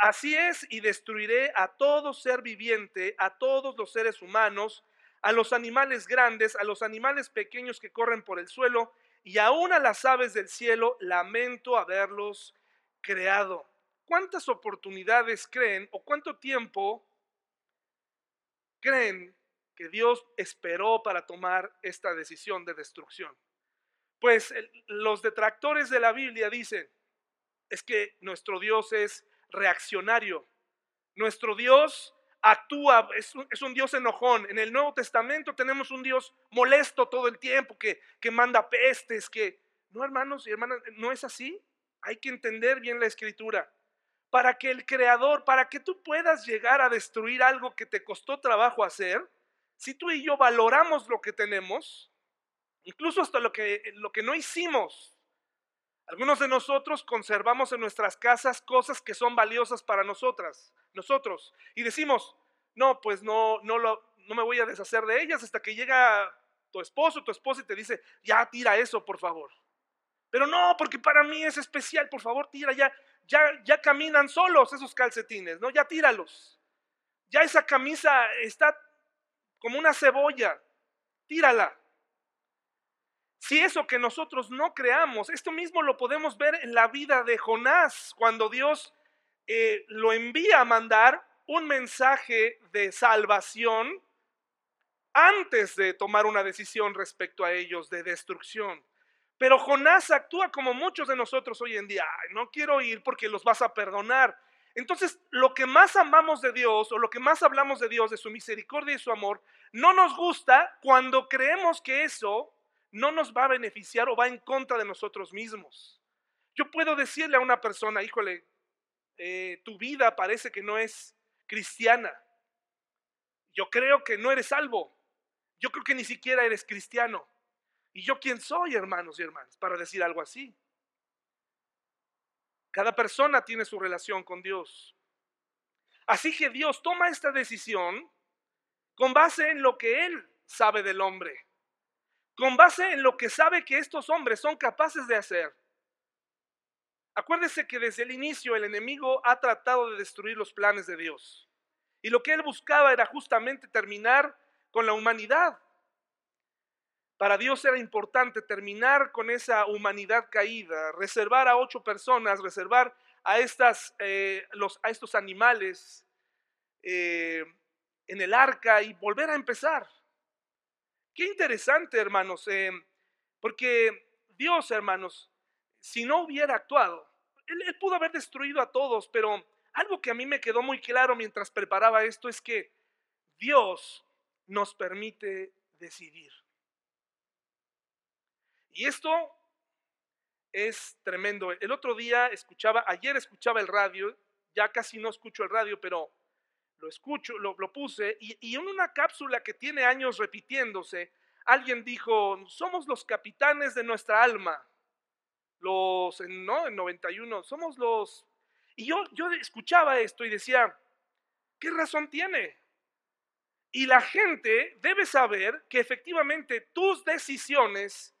Así es, y destruiré a todo ser viviente, a todos los seres humanos, a los animales grandes, a los animales pequeños que corren por el suelo, y aún a las aves del cielo, lamento haberlos creado. ¿Cuántas oportunidades creen o cuánto tiempo creen que Dios esperó para tomar esta decisión de destrucción? Pues los detractores de la Biblia dicen, es que nuestro Dios es reaccionario. Nuestro Dios actúa, es un, Dios enojón. En el Nuevo Testamento tenemos un Dios molesto todo el tiempo, que, que manda pestes, que... No, hermanos y hermanas, no es así. Hay que entender bien la escritura. Para que el Creador, para que tú puedas llegar a destruir algo que te costó trabajo hacer, si tú y yo valoramos lo que tenemos, incluso hasta lo que, lo que no hicimos, algunos de nosotros conservamos en nuestras casas cosas que son valiosas para nosotras nosotros. Y decimos, no, pues no, no, lo, no me voy a deshacer de ellas hasta que llega tu esposo, tu esposa y te dice, ya tira eso, por favor. Pero no, porque para mí es especial, por favor, tira, ya, ya, ya caminan solos esos calcetines, ¿no? Ya tíralos. Ya esa camisa está como una cebolla, tírala. Si eso que nosotros no creamos, esto mismo lo podemos ver en la vida de Jonás, cuando Dios eh, lo envía a mandar un mensaje de salvación antes de tomar una decisión respecto a ellos de destrucción. Pero Jonás actúa como muchos de nosotros hoy en día. no quiero ir porque los vas a perdonar. Entonces, lo que más amamos de Dios o lo que más hablamos de Dios, de su misericordia y su amor, no nos gusta cuando creemos que eso no nos va a beneficiar o va en contra de nosotros mismos. Yo puedo decirle a una persona, híjole, eh, tu vida parece que no es cristiana. Yo creo que no eres salvo. Yo creo que ni siquiera eres cristiano. ¿Y yo quién soy, hermanos y hermanas, para decir algo así? Cada persona tiene su relación con Dios. Así que Dios toma esta decisión con base en lo que Él sabe del hombre, con base en lo que sabe que estos hombres son capaces de hacer. Acuérdese que desde el inicio el enemigo ha tratado de destruir los planes de Dios. Y lo que él buscaba era justamente terminar con la humanidad. Para Dios era importante terminar con esa humanidad caída, reservar a ocho personas, reservar a, estas, eh, a estos animales eh, en el arca y volver a empezar. Qué interesante, hermanos, eh, porque Dios, hermanos, si no hubiera actuado, él, pudo haber destruido a todos, pero algo que a mí me quedó muy claro mientras preparaba esto es que Dios nos permite decidir. Y esto es tremendo. El otro día escuchaba, ayer escuchaba el radio, ya casi no escucho el radio, pero lo escucho, lo, puse, y, y, en una cápsula que tiene años repitiéndose, alguien dijo, somos los capitanes de nuestra alma los, ¿no? En 91, somos los... Y yo, yo escuchaba esto y decía, ¿qué razón tiene? Y la gente debe saber que efectivamente tus decisiones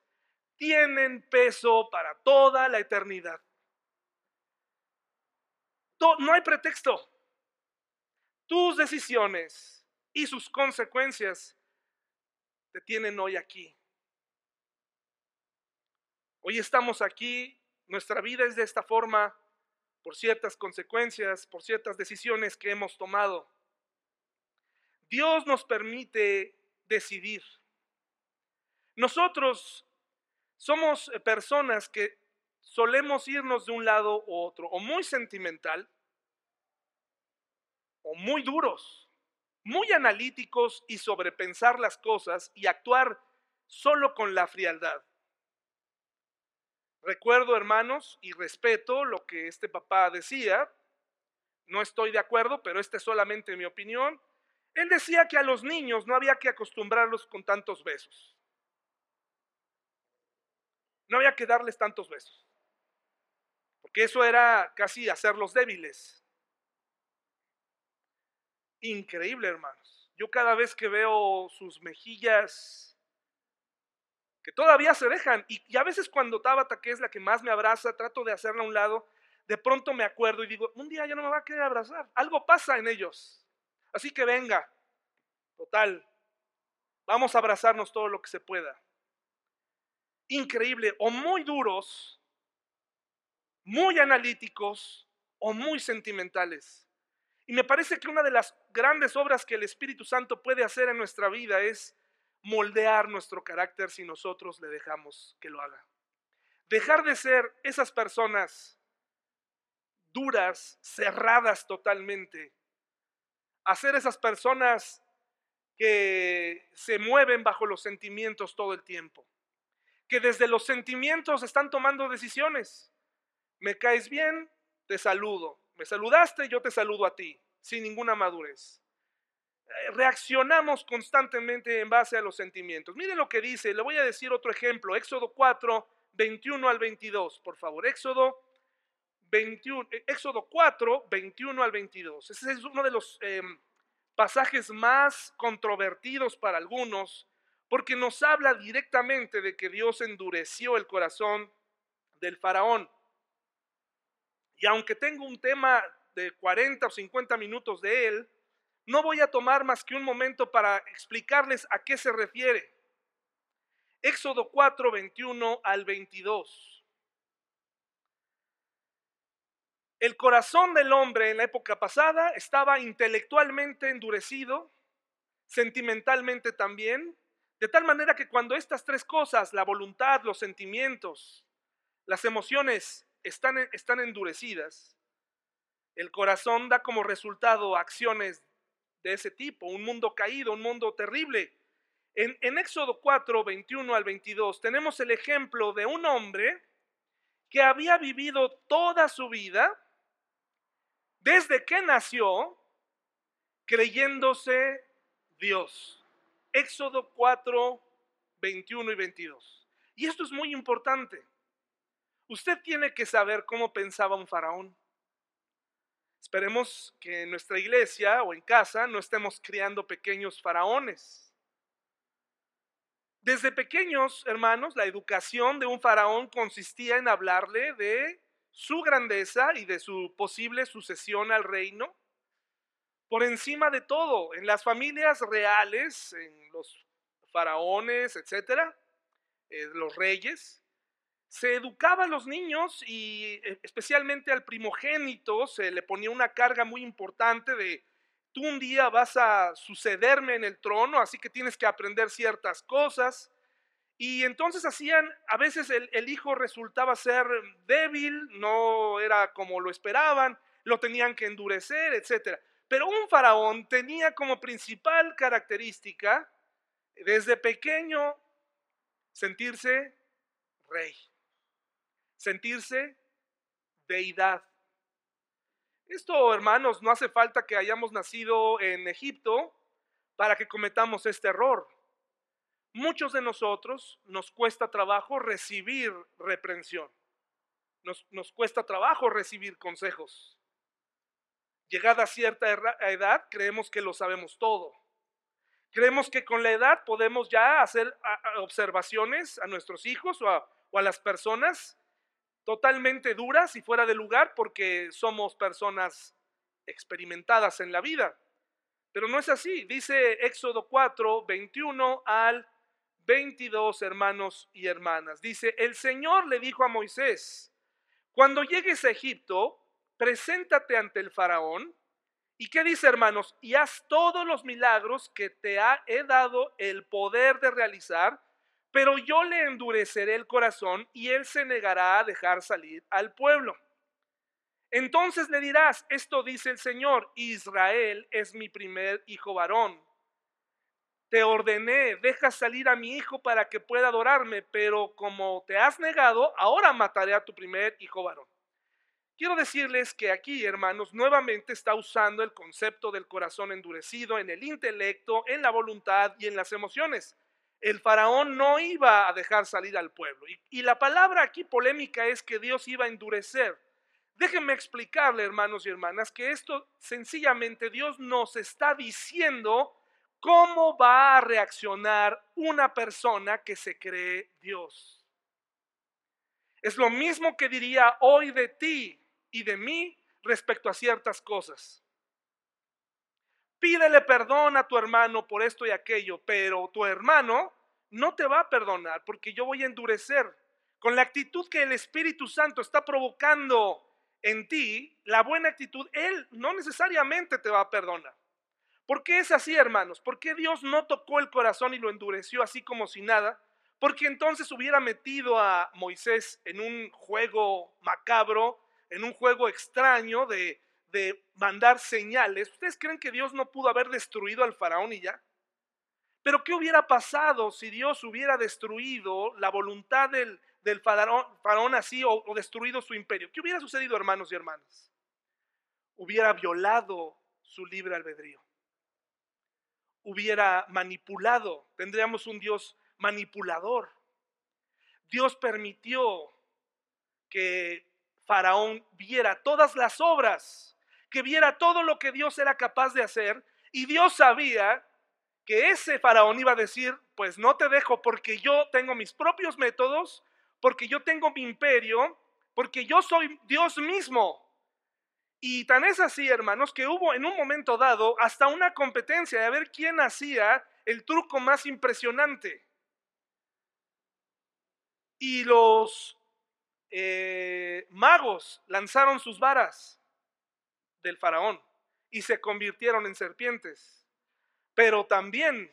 tienen peso para toda la eternidad. No hay pretexto. Tus decisiones y sus consecuencias te tienen hoy aquí. Hoy estamos aquí, nuestra vida es de esta forma por ciertas consecuencias, por ciertas decisiones que hemos tomado. Dios nos permite decidir. Nosotros somos eh, personas que solemos irnos de un lado u otro, o muy sentimental, o muy duros, muy analíticos y sobrepensar las cosas y actuar solo con la frialdad. Recuerdo, hermanos, y respeto lo que este papá decía. No estoy de acuerdo, pero esta es solamente mi opinión. Él decía que a los niños no había que acostumbrarlos con tantos besos. No había que darles tantos besos. Porque eso era casi hacerlos débiles. Increíble, hermanos. Yo cada vez que veo sus mejillas que todavía se dejan. Y, a veces cuando Tabata, que es la que más me abraza, trato de hacerla a un lado, de pronto me acuerdo y digo, un día ya no me va a querer abrazar. Algo pasa en ellos. Así que venga, total, vamos a abrazarnos todo lo que se pueda. Increíble, o muy duros, muy analíticos o muy sentimentales. Y me parece que una de las grandes obras que el Espíritu Santo puede hacer en nuestra vida es moldear nuestro carácter si nosotros le dejamos que lo haga. Dejar de ser esas personas duras, cerradas totalmente, a ser esas personas que se mueven bajo los sentimientos todo el tiempo, que desde los sentimientos están tomando decisiones. Me caes bien, te saludo. Me saludaste, yo te saludo a ti, sin ninguna madurez. Eh, reaccionamos constantemente en base a los sentimientos. Miren lo que dice, le voy a decir otro ejemplo, Éxodo 4, 21 al 22, por favor. Éxodo 21, eh, Éxodo 4, 21 al 22. Ese es uno de los em, pasajes más controvertidos para algunos, porque nos habla directamente de que Dios endureció el corazón del faraón. Y aunque tengo un tema de 40 o 50 minutos de él, no voy a tomar más que un momento para explicarles a qué se refiere. Éxodo 4, 21 al 22. El corazón del hombre en la época pasada estaba intelectualmente endurecido, sentimentalmente también, de tal manera que cuando estas tres cosas, la voluntad, los sentimientos, las emociones, están, están endurecidas, el corazón da como resultado acciones de ese tipo, un mundo caído, un mundo terrible. En, en, Éxodo 4, 21 al 22 tenemos el ejemplo de un hombre que había vivido toda su vida desde que nació creyéndose Dios. Éxodo 4, 21 y 22. Y esto es muy importante. Usted tiene que saber cómo pensaba un faraón. Esperemos que en nuestra iglesia o en casa no estemos criando pequeños faraones. Desde pequeños, hermanos, la educación de un faraón consistía en hablarle de su grandeza y de su posible sucesión al reino, por encima de todo, en las familias reales, en los faraones, etcétera, eh, los reyes, se educaba a los niños y eh, especialmente al primogénito se le ponía una carga muy importante de tú un día vas a sucederme en el trono, así que tienes que aprender ciertas cosas. Y entonces hacían, a veces el, hijo resultaba ser débil, no era como lo esperaban, lo tenían que endurecer, etc. Pero un faraón tenía como principal característica, desde pequeño, sentirse rey, sentirse deidad. Esto, hermanos, no hace falta que hayamos nacido en Egipto para que cometamos este error. Muchos de nosotros nos cuesta trabajo recibir reprensión. Nos, nos, cuesta trabajo recibir consejos. Llegada a cierta edad, creemos que lo sabemos todo. Creemos que con la edad podemos ya hacer observaciones a nuestros hijos o a, o a las personas totalmente duras y fuera de lugar porque somos personas experimentadas en la vida. Pero no es así. Dice Éxodo 4, 21 al 22 hermanos y hermanas. Dice, el Señor le dijo a Moisés, cuando llegues a Egipto, preséntate ante el faraón. ¿Y qué dice hermanos? Y haz todos los milagros que te he dado el poder de realizar, pero yo le endureceré el corazón y él se negará a dejar salir al pueblo. Entonces le dirás, esto dice el Señor, Israel es mi primer hijo varón te ordené, deja salir a mi hijo para que pueda adorarme, pero como te has negado, ahora mataré a tu primer hijo varón. Quiero decirles que aquí, hermanos, nuevamente está usando el concepto del corazón endurecido en el intelecto, en la voluntad y en las emociones. El faraón no iba a dejar salir al pueblo. Y, la palabra aquí polémica es que Dios iba a endurecer. Déjenme explicarle, hermanos y hermanas, que esto sencillamente Dios nos está diciendo ¿Cómo va a reaccionar una persona que se cree Dios? Es lo mismo que diría hoy de ti y de mí respecto a ciertas cosas. Pídele perdón a tu hermano por esto y aquello, pero tu hermano no te va a perdonar porque yo voy a endurecer. Con la actitud que el Espíritu Santo está provocando en ti, la buena actitud, Él no necesariamente te va a perdonar. ¿Por qué es así, hermanos? ¿Por qué Dios no tocó el corazón y lo endureció así como si nada? Porque entonces hubiera metido a Moisés en un juego macabro, en un juego extraño de, de mandar señales. ¿Ustedes creen que Dios no pudo haber destruido al faraón y ya? Pero ¿qué hubiera pasado si Dios hubiera destruido la voluntad del, faraón, así o, o destruido su imperio? ¿Qué hubiera sucedido, hermanos y hermanas? Hubiera violado su libre albedrío hubiera manipulado, tendríamos un Dios manipulador. Dios permitió que Faraón viera todas las obras, que viera todo lo que Dios era capaz de hacer, y Dios sabía que ese Faraón iba a decir, pues no te dejo porque yo tengo mis propios métodos, porque yo tengo mi imperio, porque yo soy Dios mismo. Y tan es así, hermanos, que hubo en un momento dado hasta una competencia de ver quién hacía el truco más impresionante. Y los eh, magos lanzaron sus varas del faraón y se convirtieron en serpientes. Pero también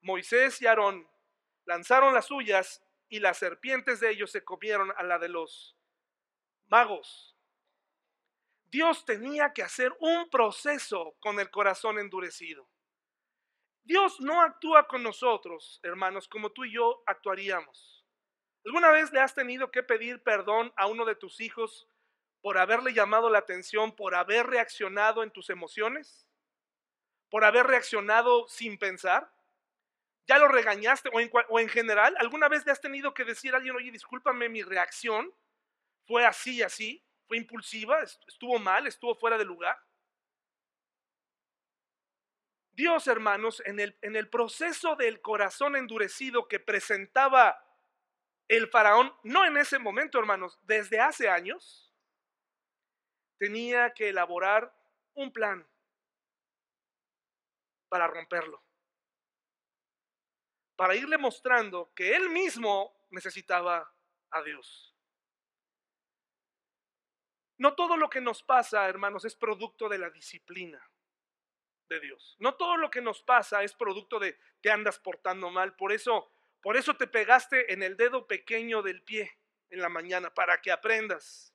Moisés y Aarón lanzaron las suyas y las serpientes de ellos se comieron a la de los magos. Dios tenía que hacer un proceso con el corazón endurecido. Dios no actúa con nosotros, hermanos, como tú y yo actuaríamos. ¿Alguna vez le has tenido que pedir perdón a uno de tus hijos por haberle llamado la atención, por haber reaccionado en tus emociones? ¿Por haber reaccionado sin pensar? ¿Ya lo regañaste? ¿O en, general? ¿Alguna vez le has tenido que decir a alguien, oye, discúlpame, mi reacción fue así, así? fue impulsiva, estuvo mal, estuvo fuera de lugar. Dios, hermanos, en el, en el proceso del corazón endurecido que presentaba el faraón, no en ese momento, hermanos, desde hace años, tenía que elaborar un plan para romperlo, para irle mostrando que él mismo necesitaba a Dios. No todo lo que nos pasa, hermanos, es producto de la disciplina de Dios. No todo lo que nos pasa es producto de te andas portando mal. Por eso, por eso te pegaste en el dedo pequeño del pie en la mañana para que aprendas.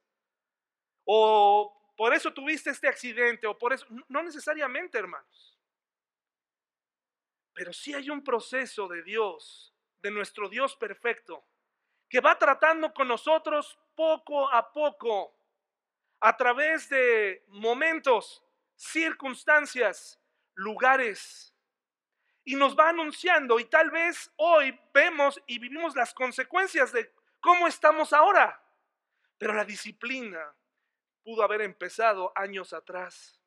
O por eso tuviste este accidente o por eso no necesariamente, hermanos. Pero sí hay un proceso de Dios, de nuestro Dios perfecto, que va tratando con nosotros poco a poco a través de momentos, circunstancias, lugares. Y nos va anunciando y tal vez hoy vemos y vivimos las consecuencias de cómo estamos ahora. Pero la disciplina pudo haber empezado años atrás.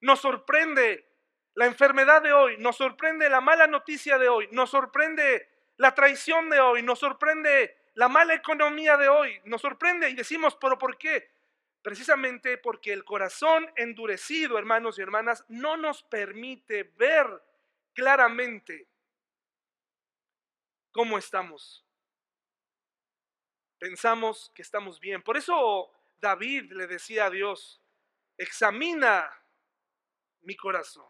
Nos sorprende la enfermedad de hoy, nos sorprende la mala noticia de hoy, nos sorprende la traición de hoy, nos sorprende la mala economía de hoy nos sorprende y decimos, pero ¿por qué? Precisamente porque el corazón endurecido, hermanos y hermanas, no nos permite ver claramente cómo estamos. Pensamos que estamos bien. Por eso David le decía a Dios, examina mi corazón.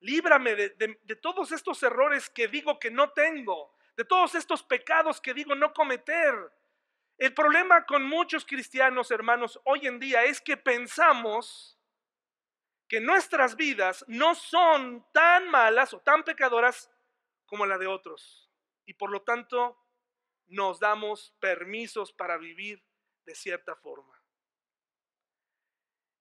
Líbrame de, todos estos errores que digo que no tengo de todos estos pecados que digo no cometer. El problema con muchos cristianos, hermanos, hoy en día es que pensamos que nuestras vidas no son tan malas o tan pecadoras como la de otros. Y por lo tanto nos damos permisos para vivir de cierta forma.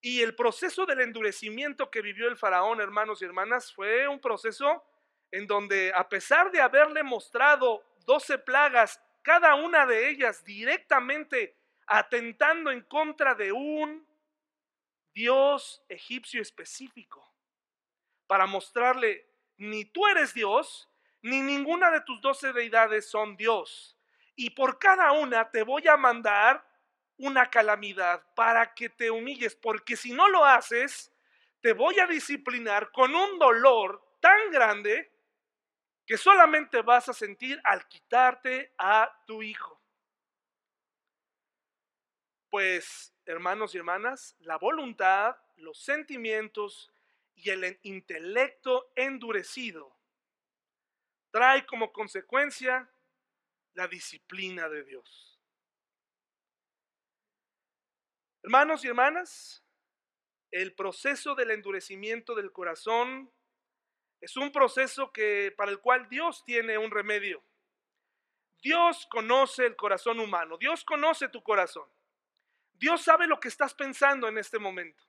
Y el proceso del endurecimiento que vivió el faraón, hermanos y hermanas, fue un proceso en donde a pesar de haberle mostrado doce plagas, cada una de ellas directamente atentando en contra de un Dios egipcio específico, para mostrarle, ni tú eres Dios, ni ninguna de tus doce deidades son Dios. Y por cada una te voy a mandar una calamidad, para que te humilles, porque si no lo haces, te voy a disciplinar con un dolor tan grande que solamente vas a sentir al quitarte a tu hijo. Pues, hermanos y hermanas, la voluntad, los sentimientos y el intelecto endurecido trae como consecuencia la disciplina de Dios. Hermanos y hermanas, el proceso del endurecimiento del corazón es un proceso que para el cual Dios tiene un remedio. Dios conoce el corazón humano, Dios conoce tu corazón. Dios sabe lo que estás pensando en este momento.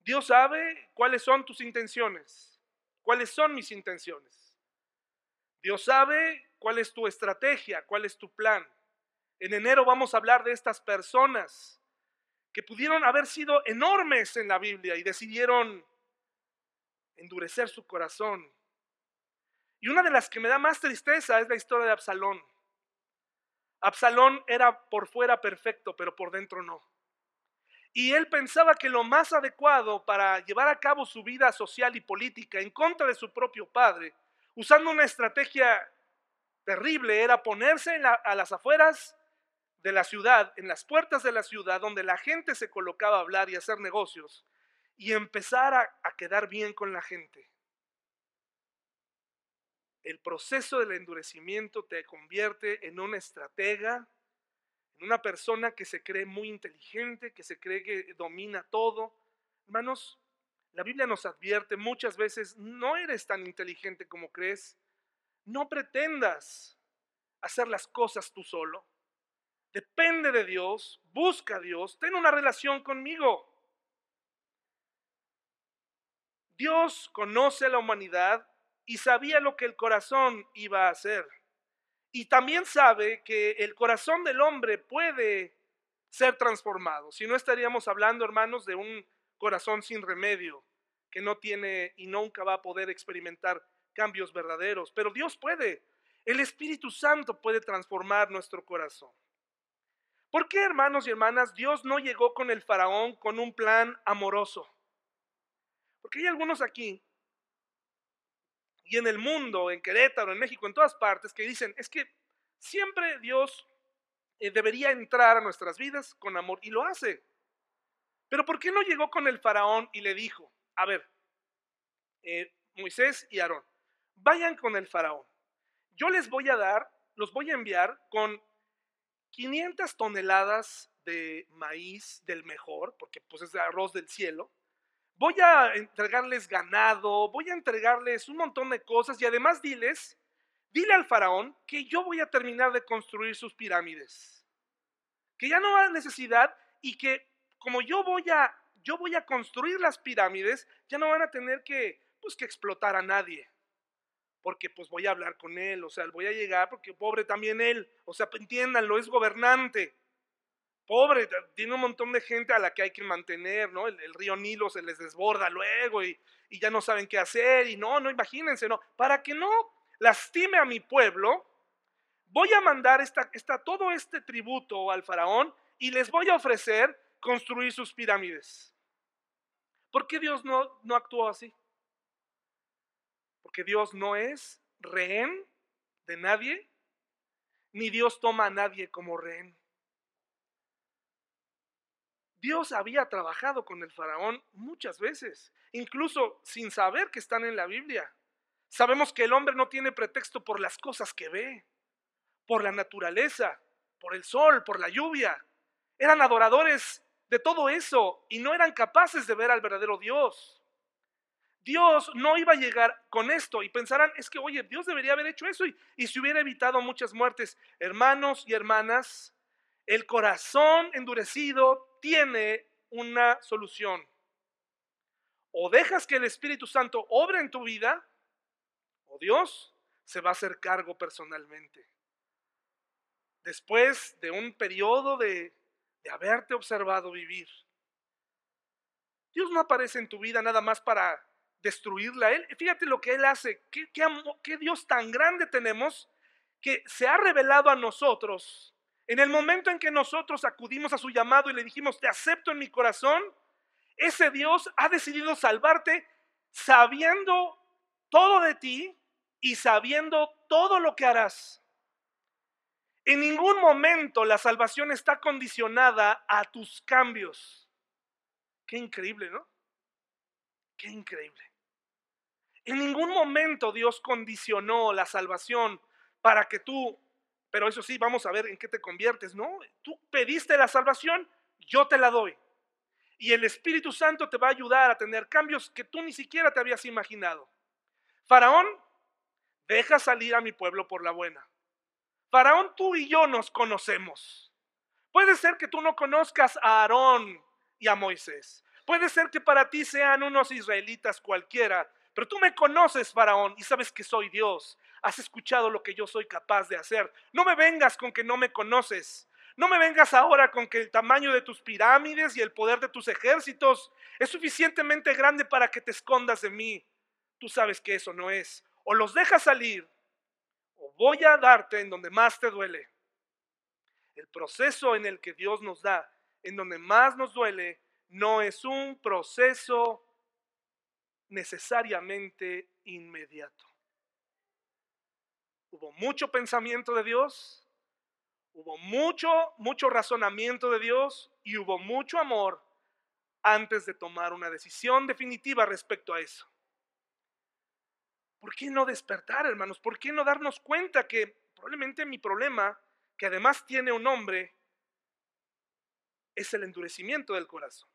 Dios sabe cuáles son tus intenciones, cuáles son mis intenciones. Dios sabe cuál es tu estrategia, cuál es tu plan. En enero vamos a hablar de estas personas que pudieron haber sido enormes en la Biblia y decidieron endurecer su corazón. Y una de las que me da más tristeza es la historia de Absalón. Absalón era por fuera perfecto, pero por dentro no. Y él pensaba que lo más adecuado para llevar a cabo su vida social y política en contra de su propio padre, usando una estrategia terrible, era ponerse a las afueras de la ciudad, en las puertas de la ciudad, donde la gente se colocaba a hablar y hacer negocios, y empezar a, a quedar bien con la gente. El proceso del endurecimiento te convierte en una estratega, en una persona que se cree muy inteligente, que se cree que domina todo. Hermanos, la Biblia nos advierte muchas veces, no eres tan inteligente como crees, no pretendas hacer las cosas tú solo. Depende de Dios, busca a Dios, ten una relación conmigo. Dios conoce a la humanidad y sabía lo que el corazón iba a hacer. Y también sabe que el corazón del hombre puede ser transformado. Si no estaríamos hablando, hermanos, de un corazón sin remedio, que no tiene y nunca va a poder experimentar cambios verdaderos. Pero Dios puede. El Espíritu Santo puede transformar nuestro corazón. ¿Por qué, hermanos y hermanas, Dios no llegó con el faraón con un plan amoroso? Porque hay algunos aquí y en el mundo, en Querétaro, en México, en todas partes, que dicen, es que siempre Dios eh, debería entrar a nuestras vidas con amor y lo hace. Pero ¿por qué no llegó con el faraón y le dijo, a ver, eh, Moisés y Aarón, vayan con el faraón. Yo les voy a dar, los voy a enviar con 500 toneladas de maíz del mejor, porque pues es arroz del cielo. Voy a entregarles ganado, voy a entregarles un montón de cosas y además diles, dile al faraón que yo voy a terminar de construir sus pirámides. Que ya no hay necesidad y que como yo voy a yo voy a construir las pirámides, ya no van a tener que pues que explotar a nadie porque pues voy a hablar con él, o sea, voy a llegar porque pobre también él, o sea, entiéndanlo, es gobernante. Pobre, tiene un montón de gente a la que hay que mantener, ¿no? El, río Nilo se les desborda luego y, ya no saben qué hacer y no, no, imagínense, no. Para que no lastime a mi pueblo, voy a mandar esta, todo este tributo al faraón y les voy a ofrecer construir sus pirámides. ¿Por qué Dios no, no actuó así? Porque Dios no es rehén de nadie, ni Dios toma a nadie como rehén. Dios había trabajado con el faraón muchas veces, incluso sin saber que están en la Biblia. Sabemos que el hombre no tiene pretexto por las cosas que ve, por la naturaleza, por el sol, por la lluvia. Eran adoradores de todo eso y no eran capaces de ver al verdadero Dios. Dios no iba a llegar con esto y pensarán, es que, oye, Dios debería haber hecho eso y, y se hubiera evitado muchas muertes. Hermanos y hermanas, el corazón endurecido tiene una solución. O dejas que el Espíritu Santo obre en tu vida, o Dios se va a hacer cargo personalmente. Después de un periodo de, de haberte observado vivir. Dios no aparece en tu vida nada más para destruirla él. Fíjate lo que él hace. ¿Qué, qué, Dios tan grande tenemos que se ha revelado a nosotros En el momento en que nosotros acudimos a su llamado y le dijimos, te acepto en mi corazón, ese Dios ha decidido salvarte sabiendo todo de ti y sabiendo todo lo que harás. En ningún momento la salvación está condicionada a tus cambios. Qué increíble, ¿no? Qué increíble. En ningún momento Dios condicionó la salvación para que tú, pero eso sí, vamos a ver en qué te conviertes, ¿no? Tú pediste la salvación, yo te la doy. Y el Espíritu Santo te va a ayudar a tener cambios que tú ni siquiera te habías imaginado. Faraón, deja salir a mi pueblo por la buena. Faraón, tú y yo nos conocemos. Puede ser que tú no conozcas a Aarón y a Moisés. Puede ser que para ti sean unos israelitas cualquiera, pero tú me conoces, Faraón, y sabes que soy Dios. Has escuchado lo que yo soy capaz de hacer. No me vengas con que no me conoces. No me vengas ahora con que el tamaño de tus pirámides y el poder de tus ejércitos es suficientemente grande para que te escondas de mí. Tú sabes que eso no es. O los dejas salir o voy a darte en donde más te duele. El proceso en el que Dios nos da, en donde más nos duele, no es un proceso necesariamente inmediato. Hubo mucho pensamiento de Dios, hubo mucho, mucho razonamiento de Dios y hubo mucho amor antes de tomar una decisión definitiva respecto a eso. ¿Por qué no despertar, hermanos? ¿Por qué no darnos cuenta que probablemente mi problema, que además tiene un nombre, es el endurecimiento del corazón?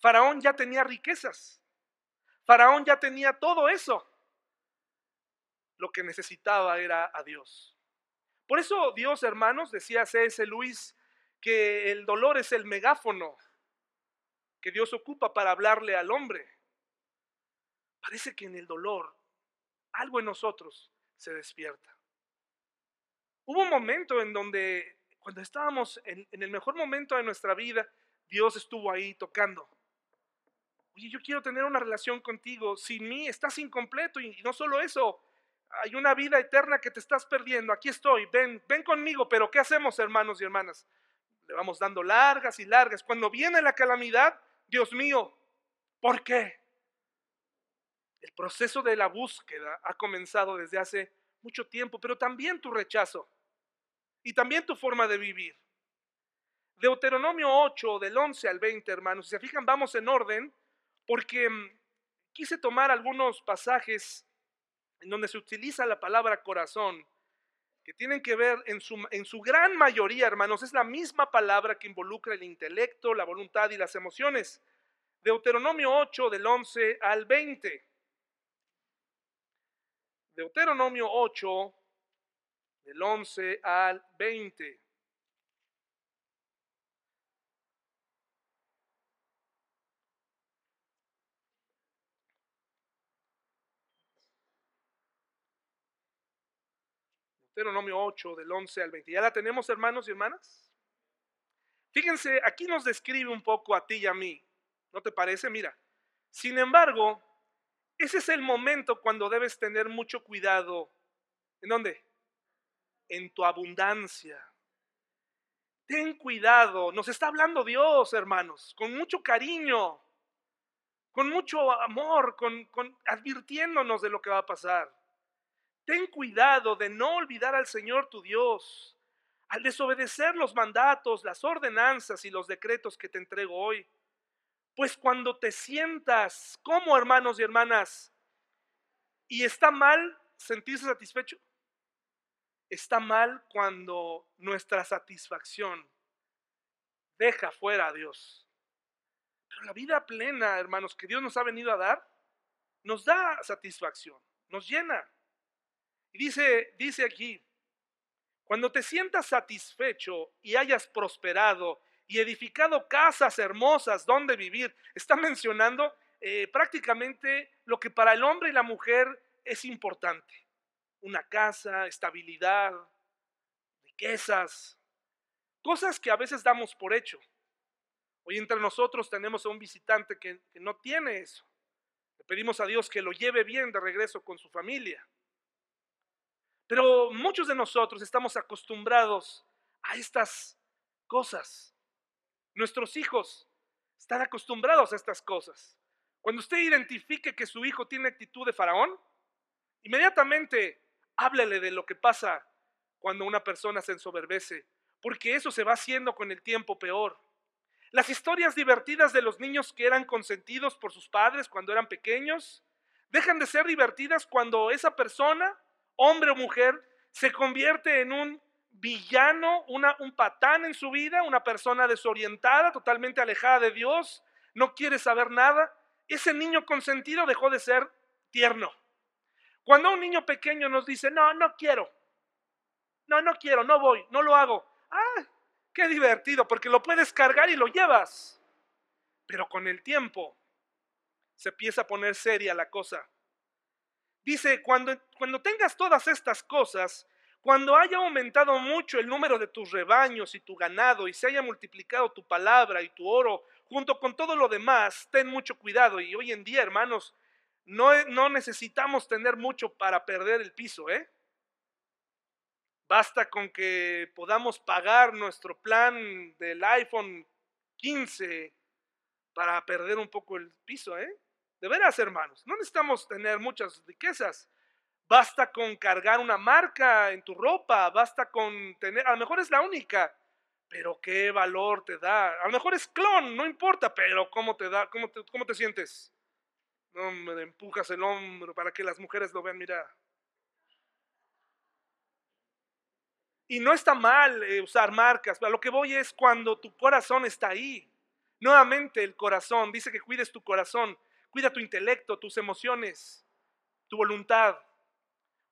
Faraón ya tenía riquezas. Faraón ya tenía todo eso. Lo que necesitaba era a Dios. Por eso Dios, hermanos, decía C.S. Luis, que el dolor es el megáfono que Dios ocupa para hablarle al hombre. Parece que en el dolor algo en nosotros se despierta. Hubo un momento en donde, cuando estábamos en, el mejor momento de nuestra vida, Dios estuvo ahí tocando. Oye, yo quiero tener una relación contigo. Sin mí estás incompleto y no solo eso, hay una vida eterna que te estás perdiendo. Aquí estoy, ven, ven conmigo. Pero ¿qué hacemos, hermanos y hermanas? Le vamos dando largas y largas. Cuando viene la calamidad, Dios mío, ¿por qué? El proceso de la búsqueda ha comenzado desde hace mucho tiempo, pero también tu rechazo y también tu forma de vivir. Deuteronomio 8, del 11 al 20, hermanos, si se fijan, vamos en orden, porque mm, quise tomar algunos pasajes en donde se utiliza la palabra corazón, que tienen que ver en su, en su gran mayoría, hermanos, es la misma palabra que involucra el intelecto, la voluntad y las emociones. Deuteronomio 8, del 11 al 20. Deuteronomio 8, del 11 al 20. Deuteronomio 8, del 11 al 20. ¿Ya la tenemos, hermanos y hermanas? Fíjense, aquí nos describe un poco a ti y a mí. ¿No te parece? Mira. Sin embargo, ese es el momento cuando debes tener mucho cuidado. ¿En dónde? En tu abundancia. Ten cuidado. Nos está hablando Dios, hermanos, con mucho cariño, con mucho amor, con, advirtiéndonos de lo que va a pasar. Ten cuidado de no olvidar al Señor tu Dios, al desobedecer los mandatos, las ordenanzas y los decretos que te entrego hoy. Pues cuando te sientas como hermanos y hermanas y está mal sentirse satisfecho, está mal cuando nuestra satisfacción deja fuera a Dios. Pero la vida plena, hermanos, que Dios nos ha venido a dar, nos da satisfacción, nos llena. Y dice, dice aquí, cuando te sientas satisfecho y hayas prosperado y edificado casas hermosas donde vivir. Está mencionando eh, prácticamente lo que para el hombre y la mujer es importante. Una casa, estabilidad, riquezas, cosas que a veces damos por hecho. Hoy entre nosotros tenemos a un visitante que, que no tiene eso. Le pedimos a Dios que lo lleve bien de regreso con su familia. Pero muchos de nosotros estamos acostumbrados a estas cosas. Nuestros hijos están acostumbrados a estas cosas. Cuando usted identifique que su hijo tiene actitud de faraón, inmediatamente háblele de lo que pasa cuando una persona se ensoberbece, porque eso se va haciendo con el tiempo peor. Las historias divertidas de los niños que eran consentidos por sus padres cuando eran pequeños, dejan de ser divertidas cuando esa persona, hombre o mujer, se convierte en un villano, un patán en su vida, una persona desorientada, totalmente alejada de Dios, no quiere saber nada. Ese niño consentido dejó de ser tierno. Cuando un niño pequeño nos dice, no, no quiero, no, no quiero, no voy, no lo hago. Ah, qué divertido, porque lo puedes cargar y lo llevas. Pero con el tiempo se empieza a poner seria la cosa. Dice, cuando, cuando tengas todas estas cosas, cuando haya aumentado mucho el número de tus rebaños y tu ganado y se haya multiplicado tu palabra y tu oro junto con todo lo demás, ten mucho cuidado. Y hoy en día, hermanos, no, no necesitamos tener mucho para perder el piso, ¿eh? Basta con que podamos pagar nuestro plan del iPhone 15 para perder un poco el piso, ¿eh? De veras, hermanos, no necesitamos tener muchas riquezas. Basta con cargar una marca en tu ropa, basta con tener, a lo mejor es la única, pero qué valor te da. A lo mejor es clon, no importa, pero cómo te da, cómo te, sientes. No me empujas el hombro para que las mujeres lo vean, mira. Y no está mal eh, usar marcas, a lo que voy es cuando tu corazón está ahí. Nuevamente el corazón, dice que cuides tu corazón. Cuida tu intelecto, tus emociones, tu voluntad.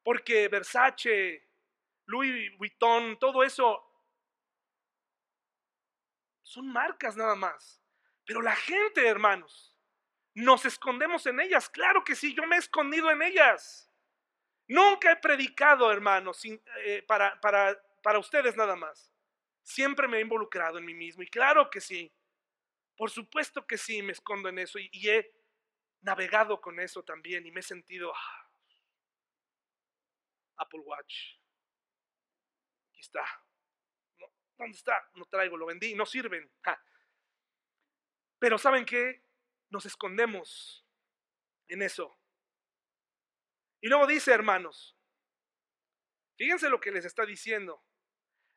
Porque Versace, Louis Vuitton, todo eso son marcas nada más. Pero la gente, hermanos, nos escondemos en ellas. Claro que sí, yo me he escondido en ellas. Nunca he predicado, hermanos, eh, para, para, para ustedes nada más. Siempre me he involucrado en mí mismo. Y claro que sí. Por supuesto que sí, me escondo en eso. y he navegado con eso también y me he sentido ah, Apple Watch. Aquí está. ¿Dónde está? No traigo, lo vendí, no sirven. Pero ¿saben qué? Nos escondemos en eso. Y luego dice, hermanos, fíjense lo que les está diciendo.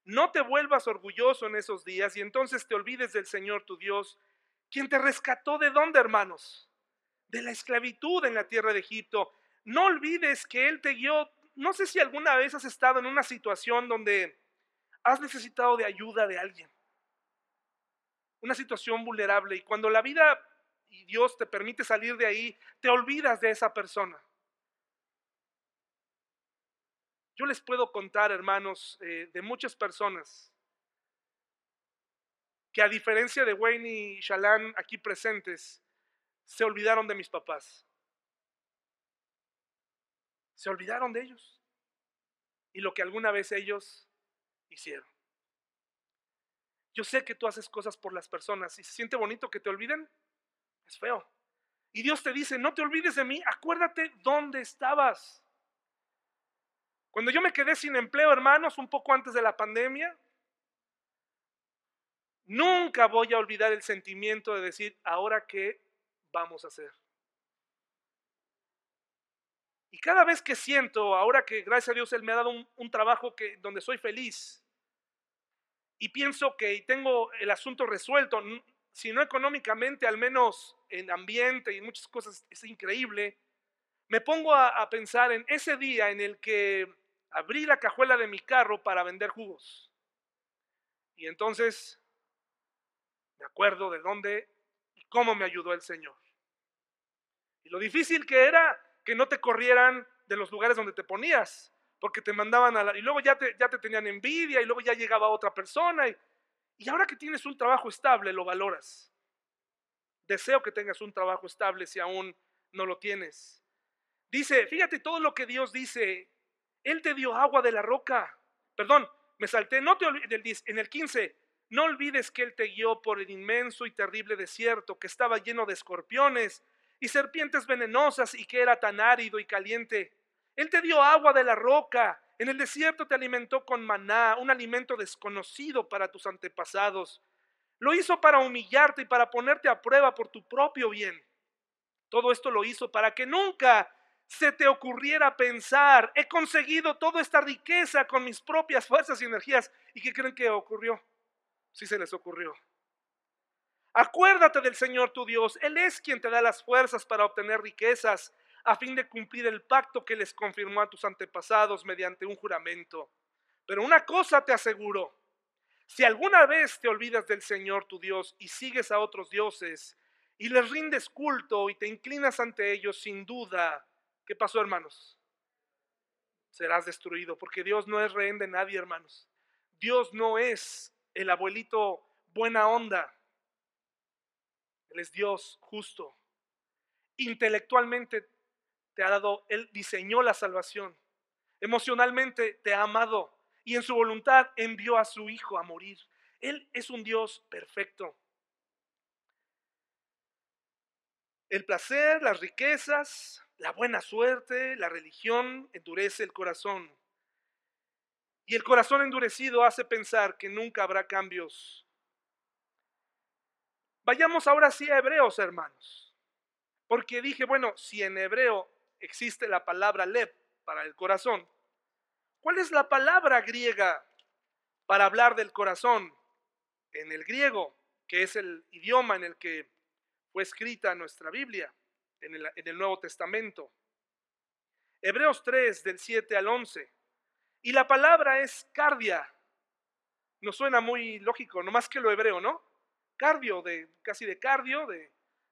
No te vuelvas orgulloso en esos días y entonces te olvides del Señor tu Dios, quien te rescató de dónde, hermanos? De la esclavitud en la tierra de Egipto. No olvides que Él te guió. No sé si alguna vez has estado en una situación donde has necesitado de ayuda de alguien. Una situación vulnerable. Y cuando la vida y Dios te permite salir de ahí, te olvidas de esa persona. Yo les puedo contar, hermanos, eh, de muchas personas que a diferencia de Wayne y Shalan aquí presentes, se olvidaron de mis papás. Se olvidaron de ellos y lo que alguna vez ellos hicieron. Yo sé que tú haces cosas por las personas y se siente bonito que te olviden. Es feo. Y Dios te dice, no te olvides de mí, acuérdate dónde estabas. Cuando yo me quedé sin empleo, hermanos, un poco antes de la pandemia, nunca voy a olvidar el sentimiento de decir, ahora que vamos a hacer. Y cada vez que siento, ahora que gracias a Dios Él me ha dado un, trabajo que, donde soy feliz, y pienso que tengo el asunto resuelto, si no económicamente, al menos en ambiente y muchas cosas, es increíble, me pongo a pensar en ese día en el que abrí la cajuela de mi carro para vender jugos. Y entonces me acuerdo de dónde y cómo me ayudó el Señor. Y lo difícil que era que no te corrieran de los lugares donde te ponías, porque te mandaban a la... Y luego ya te, ya te tenían envidia y luego ya llegaba otra persona. Y, y ahora que tienes un trabajo estable, lo valoras. Deseo que tengas un trabajo estable si aún no lo tienes. Dice, fíjate todo lo que Dios dice. Él te dio agua de la roca. Perdón, me salté. No te olvides, en el 15, no olvides que Él te guió por el inmenso y terrible desierto que estaba lleno de escorpiones y serpientes venenosas y que era tan árido y caliente. Él te dio agua de la roca En el desierto te alimentó con maná, un alimento desconocido para tus antepasados. Lo hizo para humillarte y para ponerte a prueba por tu propio bien. Todo esto lo hizo para que nunca se te ocurriera pensar, he conseguido toda esta riqueza con mis propias fuerzas y energías. ¿Y qué creen que ocurrió? Sí se les ocurrió. Acuérdate del Señor tu Dios. Él es quien te da las fuerzas para obtener riquezas a fin de cumplir el pacto que les confirmó a tus antepasados mediante un juramento. Pero una cosa te aseguro, si alguna vez te olvidas del Señor tu Dios y sigues a otros dioses y les rindes culto y te inclinas ante ellos sin duda, ¿qué pasó hermanos? Serás destruido, porque Dios no es rehén de nadie, hermanos. Dios no es el abuelito buena onda. Él es Dios justo. Intelectualmente te ha dado, Él diseñó la salvación. Emocionalmente te ha amado y en su voluntad envió a su Hijo a morir. Él es un Dios perfecto. El placer, las riquezas, la buena suerte, la religión endurece el corazón. Y el corazón endurecido hace pensar que nunca habrá cambios. Vayamos ahora sí a Hebreos, hermanos. Porque dije, bueno, si en hebreo existe la palabra lev para el corazón, ¿cuál es la palabra griega para hablar del corazón? En el griego, que es el idioma en el que fue escrita nuestra Biblia, en el, Nuevo Testamento. Hebreos 3, del 7 al 11. Y la palabra es cardia. Nos suena muy lógico, no más que lo hebreo, ¿no? Cardio, de, casi de cardio, de,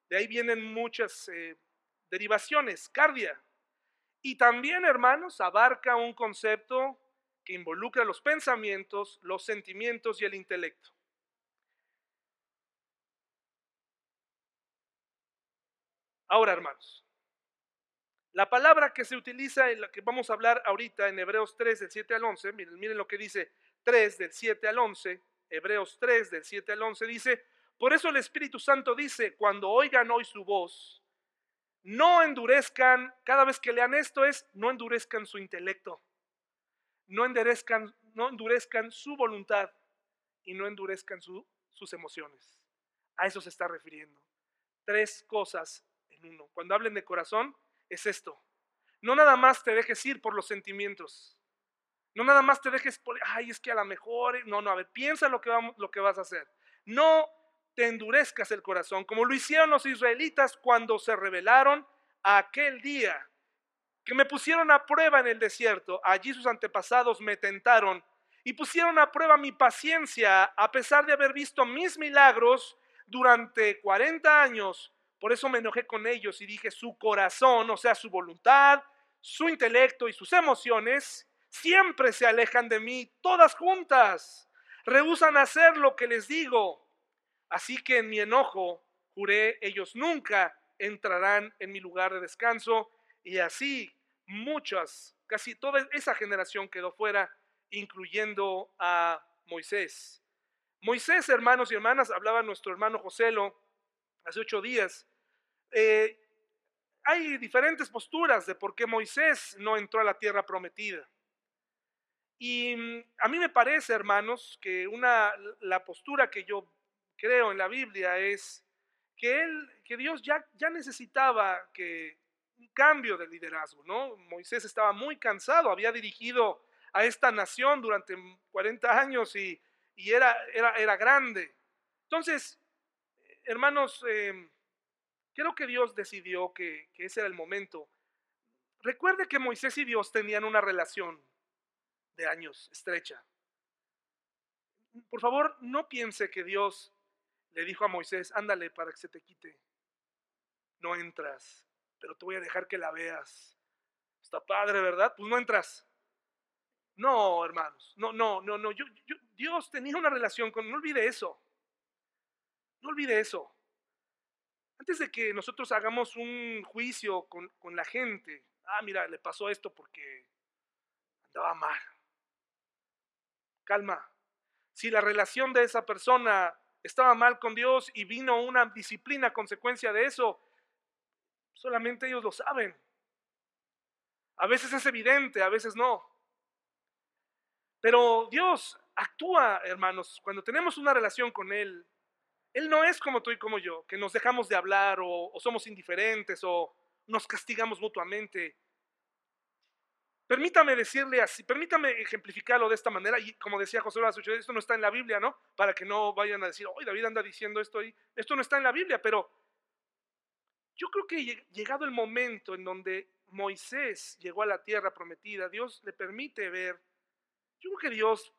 de ahí vienen muchas eh, derivaciones, cardia. Y también, hermanos, abarca un concepto que involucra los pensamientos, los sentimientos y el intelecto. Ahora, hermanos, la palabra que se utiliza en la que vamos a hablar ahorita en Hebreos 3 del 7 al 11, miren, miren lo que dice 3 del 7 al 11, Hebreos 3 del 7 al 11 dice, por eso el Espíritu Santo dice, cuando oigan hoy su voz, no endurezcan, cada vez que lean esto es, no endurezcan su intelecto, no endurezcan, no endurezcan su voluntad y no endurezcan sus emociones. A eso se está refiriendo. Tres cosas en uno. Cuando hablen de corazón, es esto. No nada más te dejes ir por los sentimientos. No nada más te dejes por, ay, es que a lo mejor, no, no, a ver, piensa lo que, vamos, lo que vas a hacer. No te endurezcas el corazón, como lo hicieron los israelitas cuando se rebelaron aquel día, que me pusieron a prueba en el desierto. Allí sus antepasados me tentaron y pusieron a prueba mi paciencia a pesar de haber visto mis milagros durante 40 años por eso me enojé con ellos y dije, su corazón, o sea, su voluntad, su intelecto y sus emociones, siempre se alejan de mí, todas juntas. Rehusan hacer lo que les digo. Así que en mi enojo, juré, ellos nunca entrarán en mi lugar de descanso. Y así muchas, casi toda esa generación quedó fuera, incluyendo a Moisés. Moisés, hermanos y hermanas, hablaba nuestro hermano Joselo hace ocho días, eh, hay diferentes posturas de por qué Moisés no entró a la tierra prometida. Y mm, a mí me parece, hermanos, que una, la postura que yo creo en la Biblia es que, él, que Dios ya, ya necesitaba que un cambio de liderazgo, ¿no? Moisés estaba muy cansado, había dirigido a esta nación durante 40 años y, y era, era, era, grande. Entonces, hermanos, eh, Creo que Dios decidió que, ese era el momento. Recuerde que Moisés y Dios tenían una relación de años estrecha. Por favor, no piense que Dios le dijo a Moisés, ándale para que se te quite. No entras, pero te voy a dejar que la veas. Está padre, ¿verdad? Pues no entras. No, hermanos, no, no, no, no. Dios tenía una relación con, no olvide eso. No olvide eso. Antes de que nosotros hagamos un juicio con, la gente, ah, mira, le pasó esto porque andaba mal. Calma. Si la relación de esa persona estaba mal con Dios y vino una disciplina a consecuencia de eso, solamente ellos lo saben. A veces es evidente, a veces no. Pero Dios actúa, hermanos, cuando tenemos una relación con Él. Él no es como tú y como yo, que nos dejamos de hablar o, o somos indiferentes o nos castigamos mutuamente. Permítame decirle así, permítame ejemplificarlo de esta manera, y como decía José Luis, esto no está en la Biblia, ¿no? Para que no vayan a decir, hoy David anda diciendo esto y esto no está en la Biblia, pero yo creo que llegado el momento en donde Moisés llegó a la tierra prometida, Dios le permite ver, yo creo que Dios,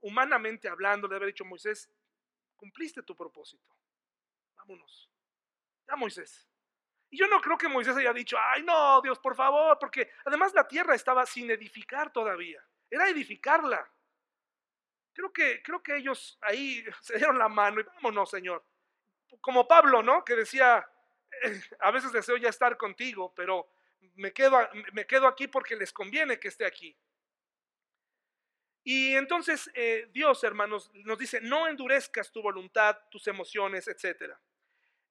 humanamente hablando, le haber dicho, Moisés, cumpliste tu propósito, vámonos, ya Moisés, y yo no creo que Moisés haya dicho, ay no, Dios, por favor, porque además la tierra estaba sin edificar todavía, era edificarla. Creo que, creo que ellos ahí se dieron la mano y vámonos, Señor. Como Pablo, ¿no? Que decía, eh, a veces deseo ya estar contigo, pero me quedo, me quedo aquí porque les conviene que esté aquí. Y entonces eh, Dios, hermanos, nos dice, no endurezcas tu voluntad, tus emociones, etcétera.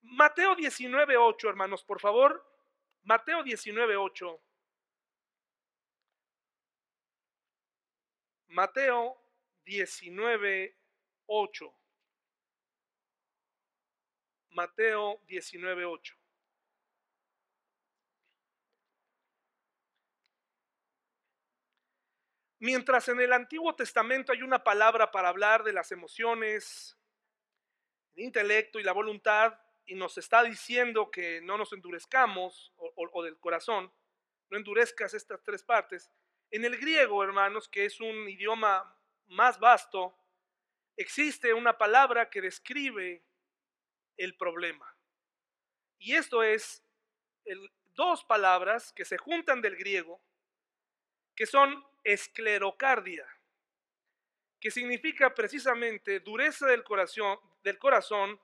Mateo 19.8, hermanos, por favor. Mateo 19.8. Mateo 19.8. Mateo 19.8. Mientras en el Antiguo Testamento hay una palabra para hablar de las emociones, el intelecto y la voluntad, y nos está diciendo que no nos endurezcamos, o, del corazón, no endurezcas estas tres partes. En el griego, hermanos, que es un idioma más vasto, existe una palabra que describe el problema. Y esto es dos palabras que se juntan del griego, que son esclerocardia, que significa precisamente dureza del corazón, del corazón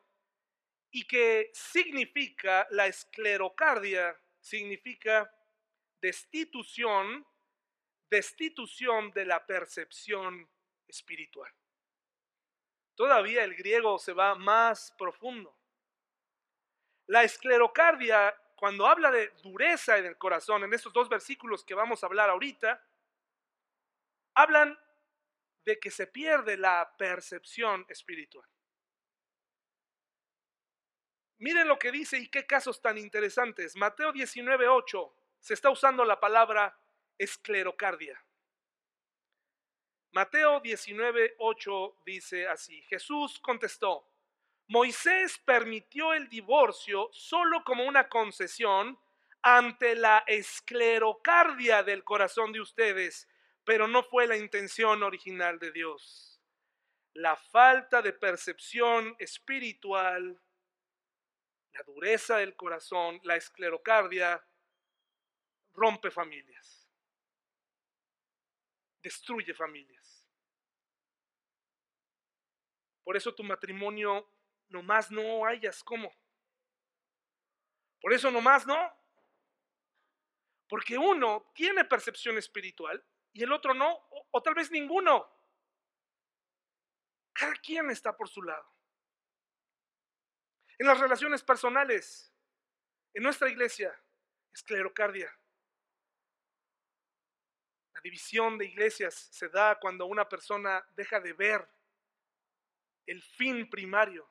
y que significa la esclerocardia, significa destitución, destitución de la percepción espiritual. Todavía el griego se va más profundo. La esclerocardia, cuando habla de dureza en el corazón, en estos dos versículos que vamos a hablar ahorita, hablan de que se pierde la percepción espiritual. Miren lo que dice y qué casos tan interesantes. Mateo 19:8 se está usando la palabra esclerocardia. Mateo 19:8 dice así: Jesús contestó: Moisés permitió el divorcio solo como una concesión ante la esclerocardia del corazón de ustedes, pero no fue la intención original de Dios. La falta de percepción espiritual la dureza del corazón, la esclerocardia, rompe familias, destruye familias. Por eso tu matrimonio nomás no hayas cómo. Por eso nomás no. Porque uno tiene percepción espiritual y el otro no, o, o tal vez ninguno. Cada quien está por su lado en las relaciones personales, en nuestra iglesia, esclerocardia. La división de iglesias se da cuando una persona deja de ver el fin primario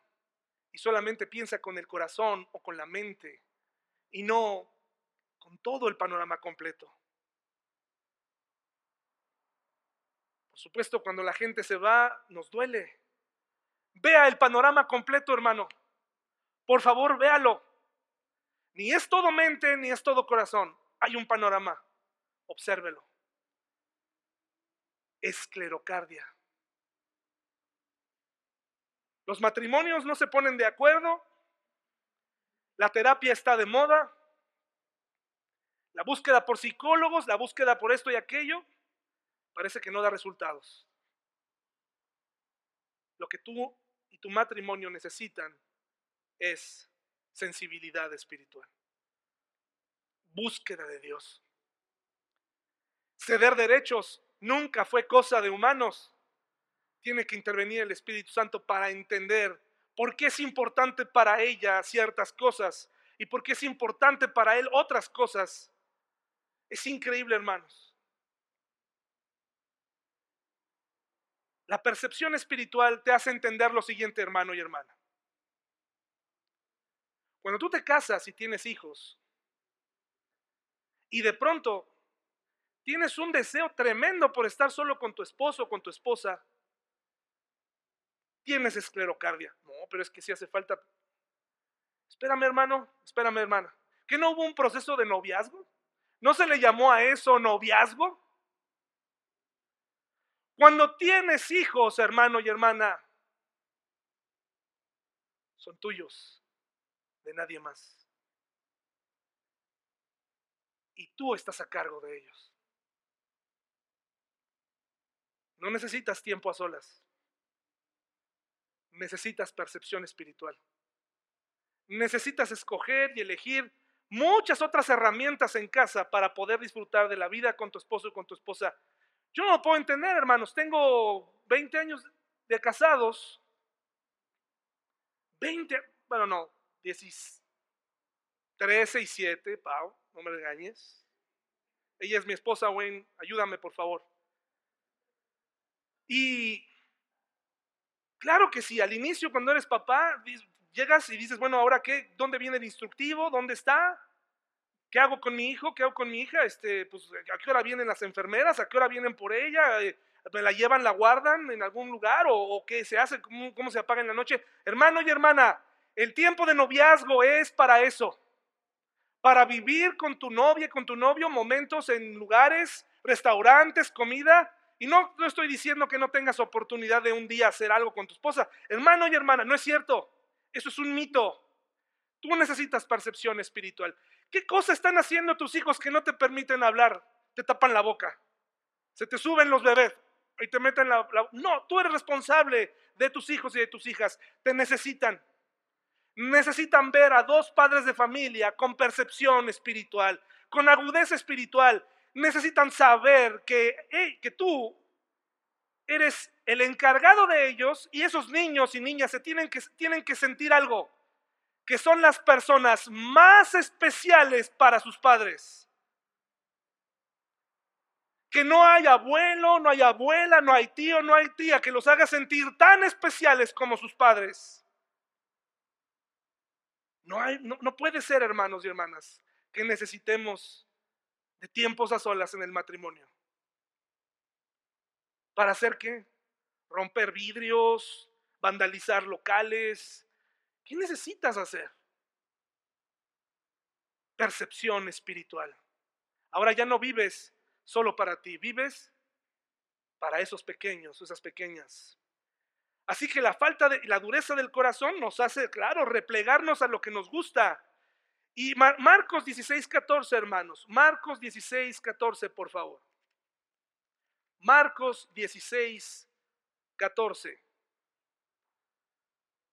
y solamente piensa con el corazón o con la mente y no con todo el panorama completo. Por supuesto, cuando la gente se va, nos duele. Vea el panorama completo, hermano. Por favor, véalo. Ni es todo mente, ni es todo corazón. Hay un panorama. Obsérvelo. Esclerocardia. Los matrimonios no se ponen de acuerdo. La terapia está de moda. La búsqueda por psicólogos, la búsqueda por esto y aquello, parece que no da resultados. Lo que tú y tu matrimonio necesitan es sensibilidad espiritual. Búsqueda de Dios. Ceder derechos nunca fue cosa de humanos. Tiene que intervenir el Espíritu Santo para entender por qué es importante para ella ciertas cosas y por qué es importante para él otras cosas. Es increíble, hermanos. La percepción espiritual te hace entender lo siguiente, hermano y hermana. Cuando tú te casas y tienes hijos, y de pronto tienes un deseo tremendo por estar solo con tu esposo o con tu esposa, tienes esclerocardia. No, pero es que si hace falta. Espérame, hermano, espérame, hermana. ¿Que no hubo un proceso de noviazgo? ¿No se le llamó a eso noviazgo? Cuando tienes hijos, hermano y hermana, son tuyos de nadie más. Y tú estás a cargo de ellos. No necesitas tiempo a solas. Necesitas percepción espiritual. Necesitas escoger y elegir muchas otras herramientas en casa para poder disfrutar de la vida con tu esposo y con tu esposa. Yo no lo puedo entender, hermanos. Tengo 20 años de casados. 20, bueno, no, 13 y 7, Pau, no me regañes. Ella es mi esposa, Wayne, ayúdame por favor. Y claro que sí, al inicio cuando eres papá, llegas y dices, bueno, ahora qué, ¿dónde viene el instructivo? ¿Dónde está? ¿Qué hago con mi hijo? ¿Qué hago con mi hija? Este, pues, ¿A qué hora vienen las enfermeras? ¿A qué hora vienen por ella? Eh, ¿Me la llevan, la guardan en algún lugar? ¿O, qué se hace? ¿Cómo se apaga en la noche? Hermano y hermana, el tiempo de noviazgo es para eso, para vivir con tu novia, con tu novio, momentos en lugares, restaurantes, comida. Y no, no estoy diciendo que no tengas oportunidad de un día hacer algo con tu esposa. Hermano y hermana, no es cierto. Eso es un mito. Tú necesitas percepción espiritual. ¿Qué cosas están haciendo tus hijos que no te permiten hablar? Te tapan la boca. Se te suben los bebés y te meten la, la... No, tú eres responsable de tus hijos y de tus hijas. Te necesitan necesitan ver a dos padres de familia con percepción espiritual, con agudeza espiritual. Necesitan saber que, que tú eres el encargado de ellos y esos niños y niñas se tienen que, tienen que sentir algo, que son las personas más especiales para sus padres. Que no hay abuelo, no hay abuela, no hay tío, no hay tía que los haga sentir tan especiales como sus padres. No, hay, no, puede ser, hermanos y hermanas, que necesitemos de tiempos a solas en el matrimonio. ¿Para hacer qué? Romper vidrios, vandalizar locales. ¿Qué necesitas hacer? Percepción espiritual. Ahora ya no vives solo para ti, vives para esos pequeños, esas pequeñas. Así que la falta de la dureza del corazón nos hace, claro, replegarnos a lo que nos gusta. Y Marcos 16, 14, hermanos. Marcos 16, 14, por favor. Marcos 16, 14.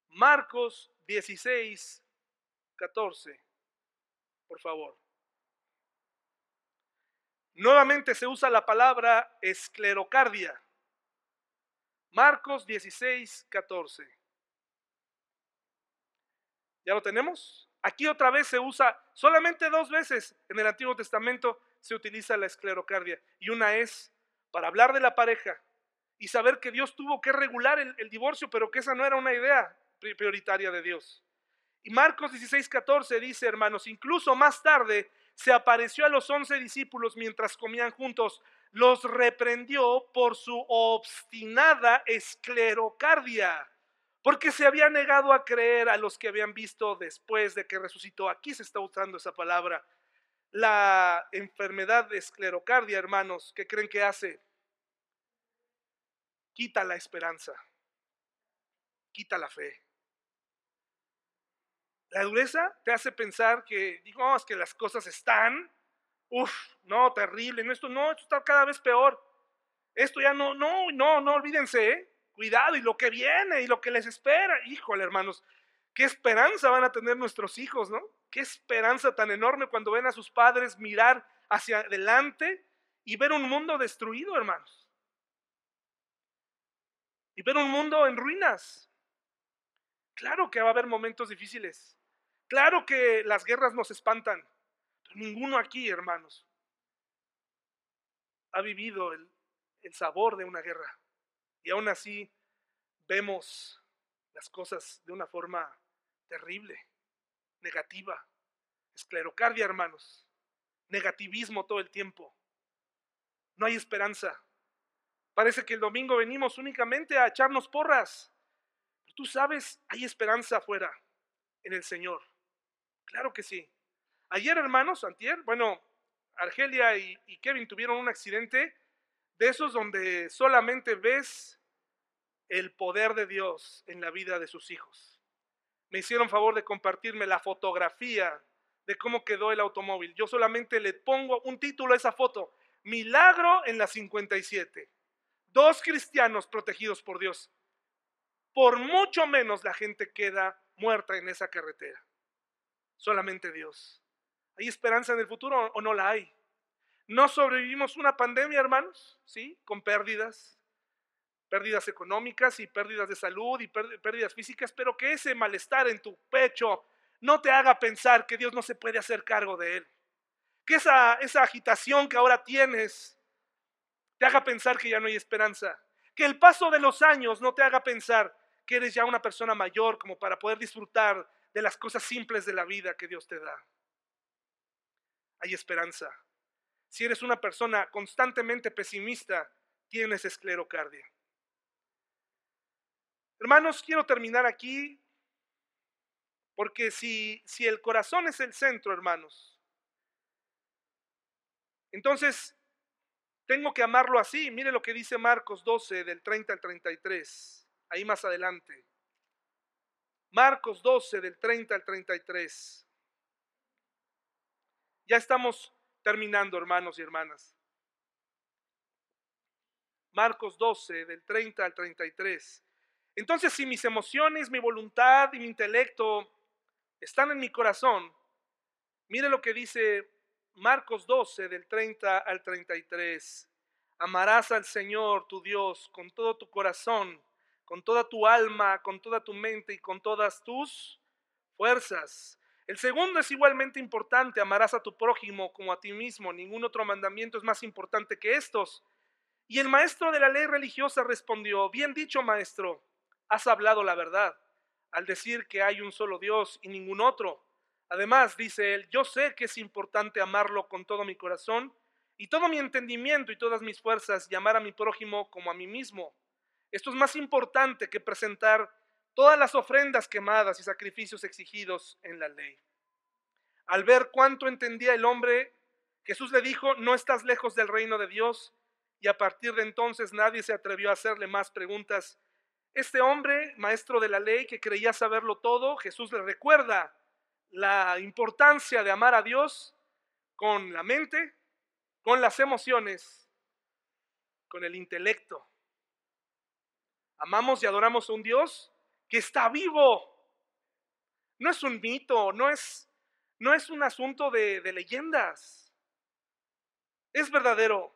Marcos 16, 14, por favor. Nuevamente se usa la palabra esclerocardia. Marcos 16, 14. ¿Ya lo tenemos? Aquí otra vez se usa, solamente dos veces en el Antiguo Testamento se utiliza la esclerocardia. Y una es para hablar de la pareja y saber que Dios tuvo que regular el, divorcio, pero que esa no era una idea prioritaria de Dios. Y Marcos 16, 14 dice, hermanos, incluso más tarde se apareció a los once discípulos mientras comían juntos los reprendió por su obstinada esclerocardia, porque se había negado a creer a los que habían visto después de que resucitó. Aquí se está usando esa palabra. La enfermedad de esclerocardia, hermanos, ¿qué creen que hace? Quita la esperanza, quita la fe. La dureza te hace pensar que, digo, es que las cosas están Uf, no, terrible, no, esto no, esto está cada vez peor. Esto ya no, no, no, no olvídense, ¿eh? cuidado y lo que viene y lo que les espera. Híjole, hermanos, qué esperanza van a tener nuestros hijos, ¿no? Qué esperanza tan enorme cuando ven a sus padres mirar hacia adelante y ver un mundo destruido, hermanos. Y ver un mundo en ruinas. Claro que va a haber momentos difíciles. Claro que las guerras nos espantan. Ninguno aquí, hermanos, ha vivido el, sabor de una guerra. Y aún así vemos las cosas de una forma terrible, negativa. Esclerocardia, hermanos. Negativismo todo el tiempo. No hay esperanza. Parece que el domingo venimos únicamente a echarnos porras. tú sabes, hay esperanza afuera en el Señor. Claro que sí. Ayer, hermanos, antier, bueno, Argelia y, Kevin tuvieron un accidente de esos donde solamente ves el poder de Dios en la vida de sus hijos. Me hicieron favor de compartirme la fotografía de cómo quedó el automóvil. Yo solamente le pongo un título a esa foto. Milagro en la 57. Dos cristianos protegidos por Dios. Por mucho menos la gente queda muerta en esa carretera. Solamente Dios. ¿Hay esperanza en el futuro o no la hay? No sobrevivimos una pandemia, hermanos, ¿sí? Con pérdidas, pérdidas económicas y pérdidas de salud y pérdidas físicas, pero que ese malestar en tu pecho no te haga pensar que Dios no se puede hacer cargo de él. Que esa, esa agitación que ahora tienes te haga pensar que ya no hay esperanza. Que el paso de los años no te haga pensar que eres ya una persona mayor como para poder disfrutar de las cosas simples de la vida que Dios te da. Hay esperanza. Si eres una persona constantemente pesimista, tienes esclerocardia. Hermanos, quiero terminar aquí porque si, si el corazón es el centro, hermanos, entonces tengo que amarlo así. Mire lo que dice Marcos 12 del 30 al 33, ahí más adelante. Marcos 12 del 30 al 33. Ya estamos terminando, hermanos y hermanas. Marcos 12 del 30 al 33. Entonces, si mis emociones, mi voluntad y mi intelecto están en mi corazón, mire lo que dice Marcos 12 del 30 al 33. Amarás al Señor tu Dios con todo tu corazón, con toda tu alma, con toda tu mente y con todas tus fuerzas. El segundo es igualmente importante, amarás a tu prójimo como a ti mismo. Ningún otro mandamiento es más importante que estos. Y el maestro de la ley religiosa respondió, bien dicho maestro, has hablado la verdad al decir que hay un solo Dios y ningún otro Además, dice él, yo sé que es importante amarlo con todo mi corazón y todo mi entendimiento y todas mis fuerzas y amar a mi prójimo como a mí mismo. Esto es más importante que presentar todas las ofrendas quemadas y sacrificios exigidos en la ley. Al ver cuánto entendía el hombre, Jesús le dijo, no estás lejos del reino de Dios, y a partir de entonces nadie se atrevió a hacerle más preguntas. Este hombre, maestro de la ley, que creía saberlo todo, Jesús le recuerda la importancia de amar a Dios con la mente, con las emociones, con el intelecto. Amamos y adoramos a un Dios que está vivo. No es un mito, no es, no es un asunto de, leyendas. Es verdadero.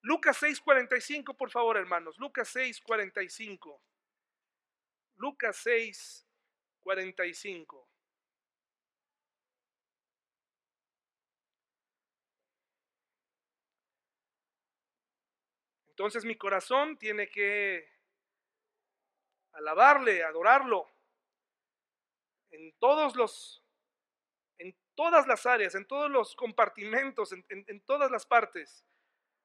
Lucas 6:45, por favor, hermanos. Lucas 6:45. Lucas 6:45. Entonces mi corazón tiene que alabarle, adorarlo en todos los en todas las áreas, en todos los compartimentos, en, todas las partes.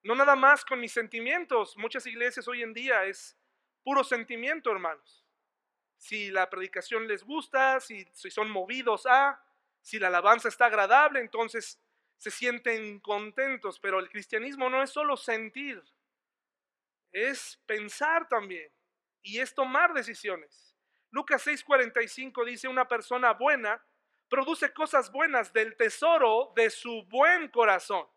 No nada más con mis sentimientos. Muchas iglesias hoy en día es puro sentimiento, hermanos. Si la predicación les gusta, si, si son movidos a, si la alabanza está agradable, entonces se sienten contentos. Pero el cristianismo no es solo sentir es pensar también y es tomar decisiones. Lucas 6:45 dice, una persona buena produce cosas buenas del tesoro de su buen corazón.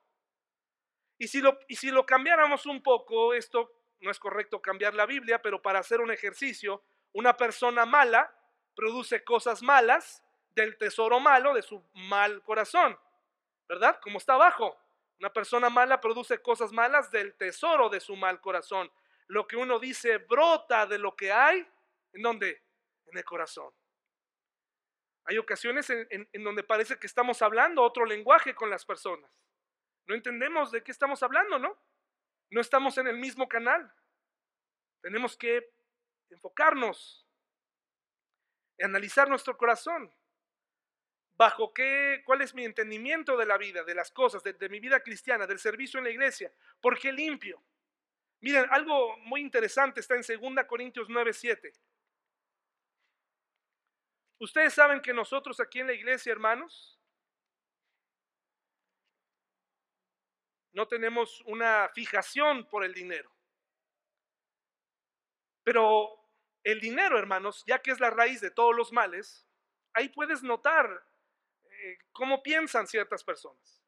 Y si, lo, y si lo cambiáramos un poco, esto no es correcto cambiar la Biblia, pero para hacer un ejercicio, una persona mala produce cosas malas del tesoro malo de su mal corazón, ¿verdad? Como está abajo. Una persona mala produce cosas malas del tesoro de su mal corazón. Lo que uno dice brota de lo que hay, ¿en dónde? En el corazón. Hay ocasiones en, donde parece que estamos hablando otro lenguaje con las personas. No entendemos de qué estamos hablando, ¿no? No estamos en el mismo canal. Tenemos que enfocarnos, analizar nuestro corazón. ¿Bajo qué? ¿Cuál es mi entendimiento de la vida, de las cosas, de, de mi vida cristiana, del servicio en la iglesia? ¿Por qué limpio? Miren, algo muy interesante está en 2 Corintios 9, 7. Ustedes saben que nosotros aquí en la iglesia, hermanos, no tenemos una fijación por el dinero. Pero el dinero, hermanos, ya que es la raíz de todos los males, ahí puedes notar eh, cómo piensan ciertas personas.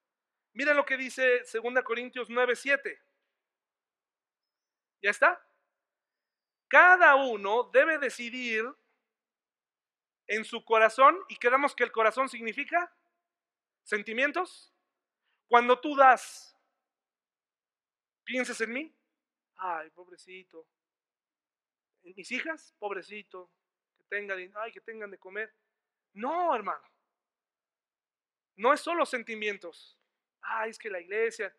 Mira lo que dice 2 Corintios 9, 7. ¿Ya está? Cada uno debe decidir en su corazón, y quedamos que el corazón significa sentimientos. Cuando tú das, piensas en mí, ay, pobrecito. En mis hijas, pobrecito, que tengan, ay, que tengan de comer. No, hermano. No es solo sentimientos. Ay, es que la iglesia,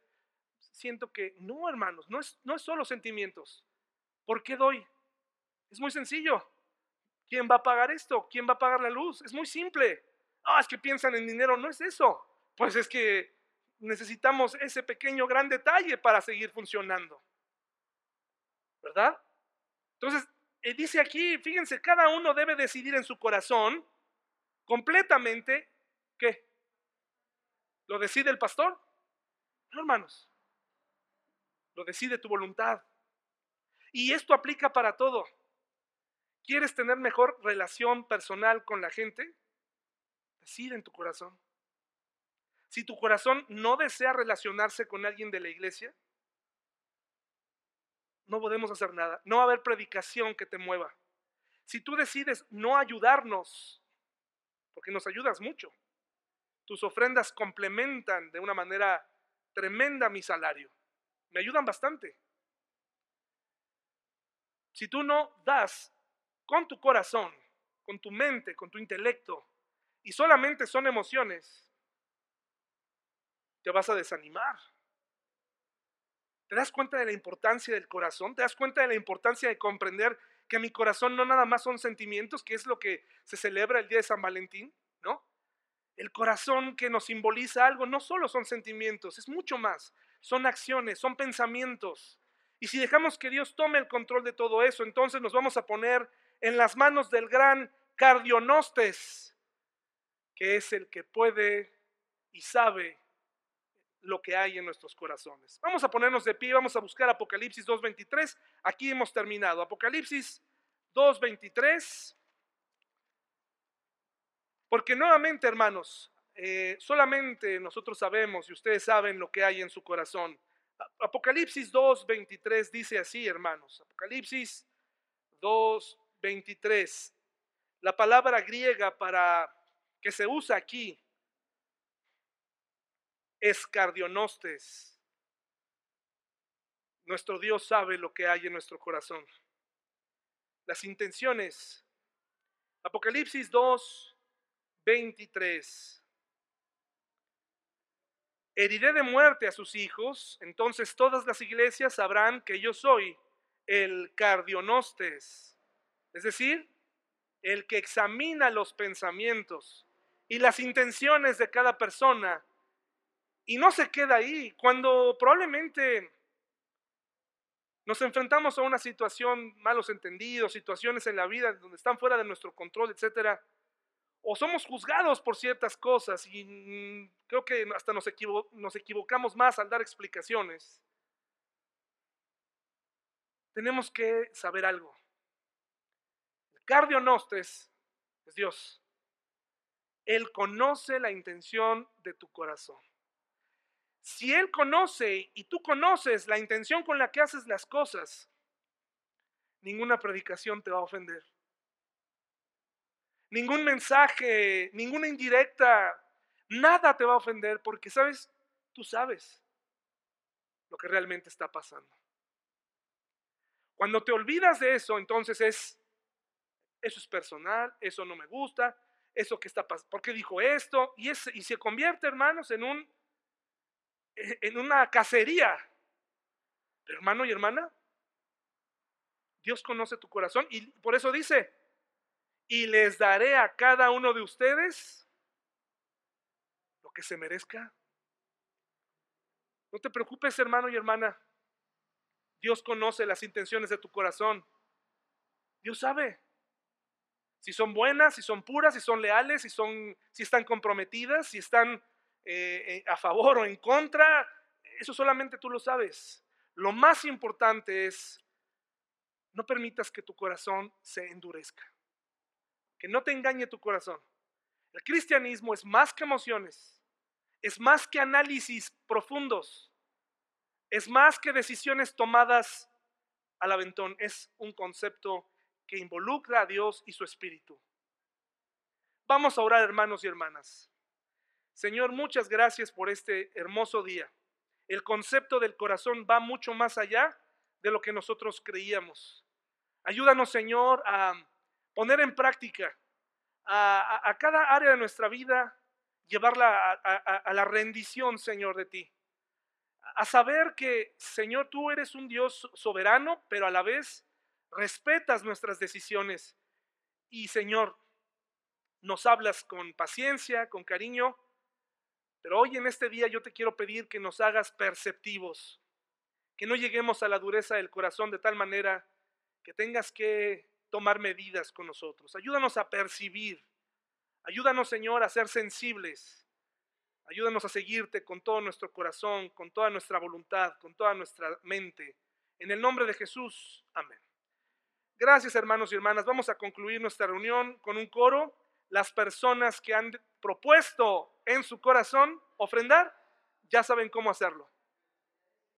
siento que, no, hermanos, no es, no es solo sentimientos. ¿Por qué doy? Es muy sencillo. ¿Quién va a pagar esto? ¿Quién va a pagar la luz? Es muy simple. Ah, es que piensan en dinero. No es eso. Pues es que necesitamos ese pequeño gran detalle para seguir funcionando. ¿Verdad? Entonces, eh, dice aquí, fíjense, cada uno debe decidir en su corazón completamente ¿qué? ¿Lo decide el pastor? No, hermanos. Lo decide tu voluntad. Y esto aplica para todo. ¿Quieres tener mejor relación personal con la gente? Decide en tu corazón. Si tu corazón no desea relacionarse con alguien de la iglesia, no podemos hacer nada. No va a haber predicación que te mueva. Si tú decides no ayudarnos, porque nos ayudas mucho, tus ofrendas complementan de una manera tremenda mi salario. Me ayudan bastante. Si tú no das con tu corazón, con tu mente, con tu intelecto, y solamente son emociones, te vas a desanimar. ¿Te das cuenta de la importancia del corazón? ¿Te das cuenta de la importancia de comprender que mi corazón no nada más son sentimientos, que es lo que se celebra el día de San Valentín? ¿No? El corazón que nos simboliza algo no solo son sentimientos, es mucho más. Son acciones, son pensamientos. Y si dejamos que Dios tome el control de todo eso, entonces nos vamos a poner en las manos del gran cardionostes, que es el que puede y sabe lo que hay en nuestros corazones. Vamos a ponernos de pie, vamos a buscar Apocalipsis 2.23. Aquí hemos terminado. Apocalipsis 2.23. Porque nuevamente, hermanos, eh, solamente nosotros sabemos y ustedes saben lo que hay en su corazón. Apocalipsis 2.23 dice así, hermanos. Apocalipsis 2, 23. La palabra griega para que se usa aquí es cardionostes. Nuestro Dios sabe lo que hay en nuestro corazón. Las intenciones. Apocalipsis 2, 23. Heriré de muerte a sus hijos, entonces todas las iglesias sabrán que yo soy el cardionostes es decir, el que examina los pensamientos y las intenciones de cada persona y no se queda ahí. Cuando probablemente nos enfrentamos a una situación, malos entendidos, situaciones en la vida donde están fuera de nuestro control, etcétera, o somos juzgados por ciertas cosas y mm, creo que hasta nos, equivocamos más al dar explicaciones. Tenemos que saber algo. Cardionostes es Dios. Él conoce la intención de tu corazón. Si Él conoce y tú conoces la intención con la que haces las cosas, ninguna predicación te va a ofender. Ningún mensaje, ninguna indirecta, nada te va a ofender porque, ¿sabes? Tú sabes lo que realmente está pasando. Cuando te olvidas de eso, entonces es eso es personal, eso no me gusta, eso que está pasando, ¿por qué dijo esto? Y, es, y se convierte, hermanos, en, un, e, en una cacería. hermano y hermana, Dios conoce tu corazón y por eso dice, y les daré a cada uno de ustedes lo que se merezca. No te preocupes, hermano y hermana. Dios conoce las intenciones de tu corazón. Dios sabe si son buenas, si son puras, si son leales, si, son, si están comprometidas, si están eh, eh, a favor o en contra. Eso solamente tú lo sabes. Lo más importante es, no permitas que tu corazón se endurezca. Que no te engañe tu corazón. El cristianismo es más que emociones, es más que análisis profundos, es más que decisiones tomadas al aventón, es un concepto que involucra a Dios y su Espíritu. Vamos a orar, hermanos y hermanas. Señor, muchas gracias por este hermoso día. El concepto del corazón va mucho más allá de lo que nosotros creíamos. Ayúdanos, Señor, a poner en práctica a, cada área de nuestra vida, llevarla a la rendición, Señor, de ti. A saber que, Señor, tú eres un Dios soberano, pero a la vez respetas nuestras decisiones. Y Señor, nos hablas con paciencia, con cariño, pero hoy en este día yo te quiero pedir que nos hagas perceptivos, que no lleguemos a la dureza del corazón de tal manera que tengas que tomar medidas con nosotros. Ayúdanos a percibir, ayúdanos Señor a ser sensibles, ayúdanos a seguirte con todo nuestro corazón, con toda nuestra voluntad, con toda nuestra mente. En el nombre de Jesús, amén. Gracias hermanos y hermanas. Vamos a concluir nuestra reunión con un coro. Las personas que han propuesto en su corazón ofrendar, ya saben cómo hacerlo.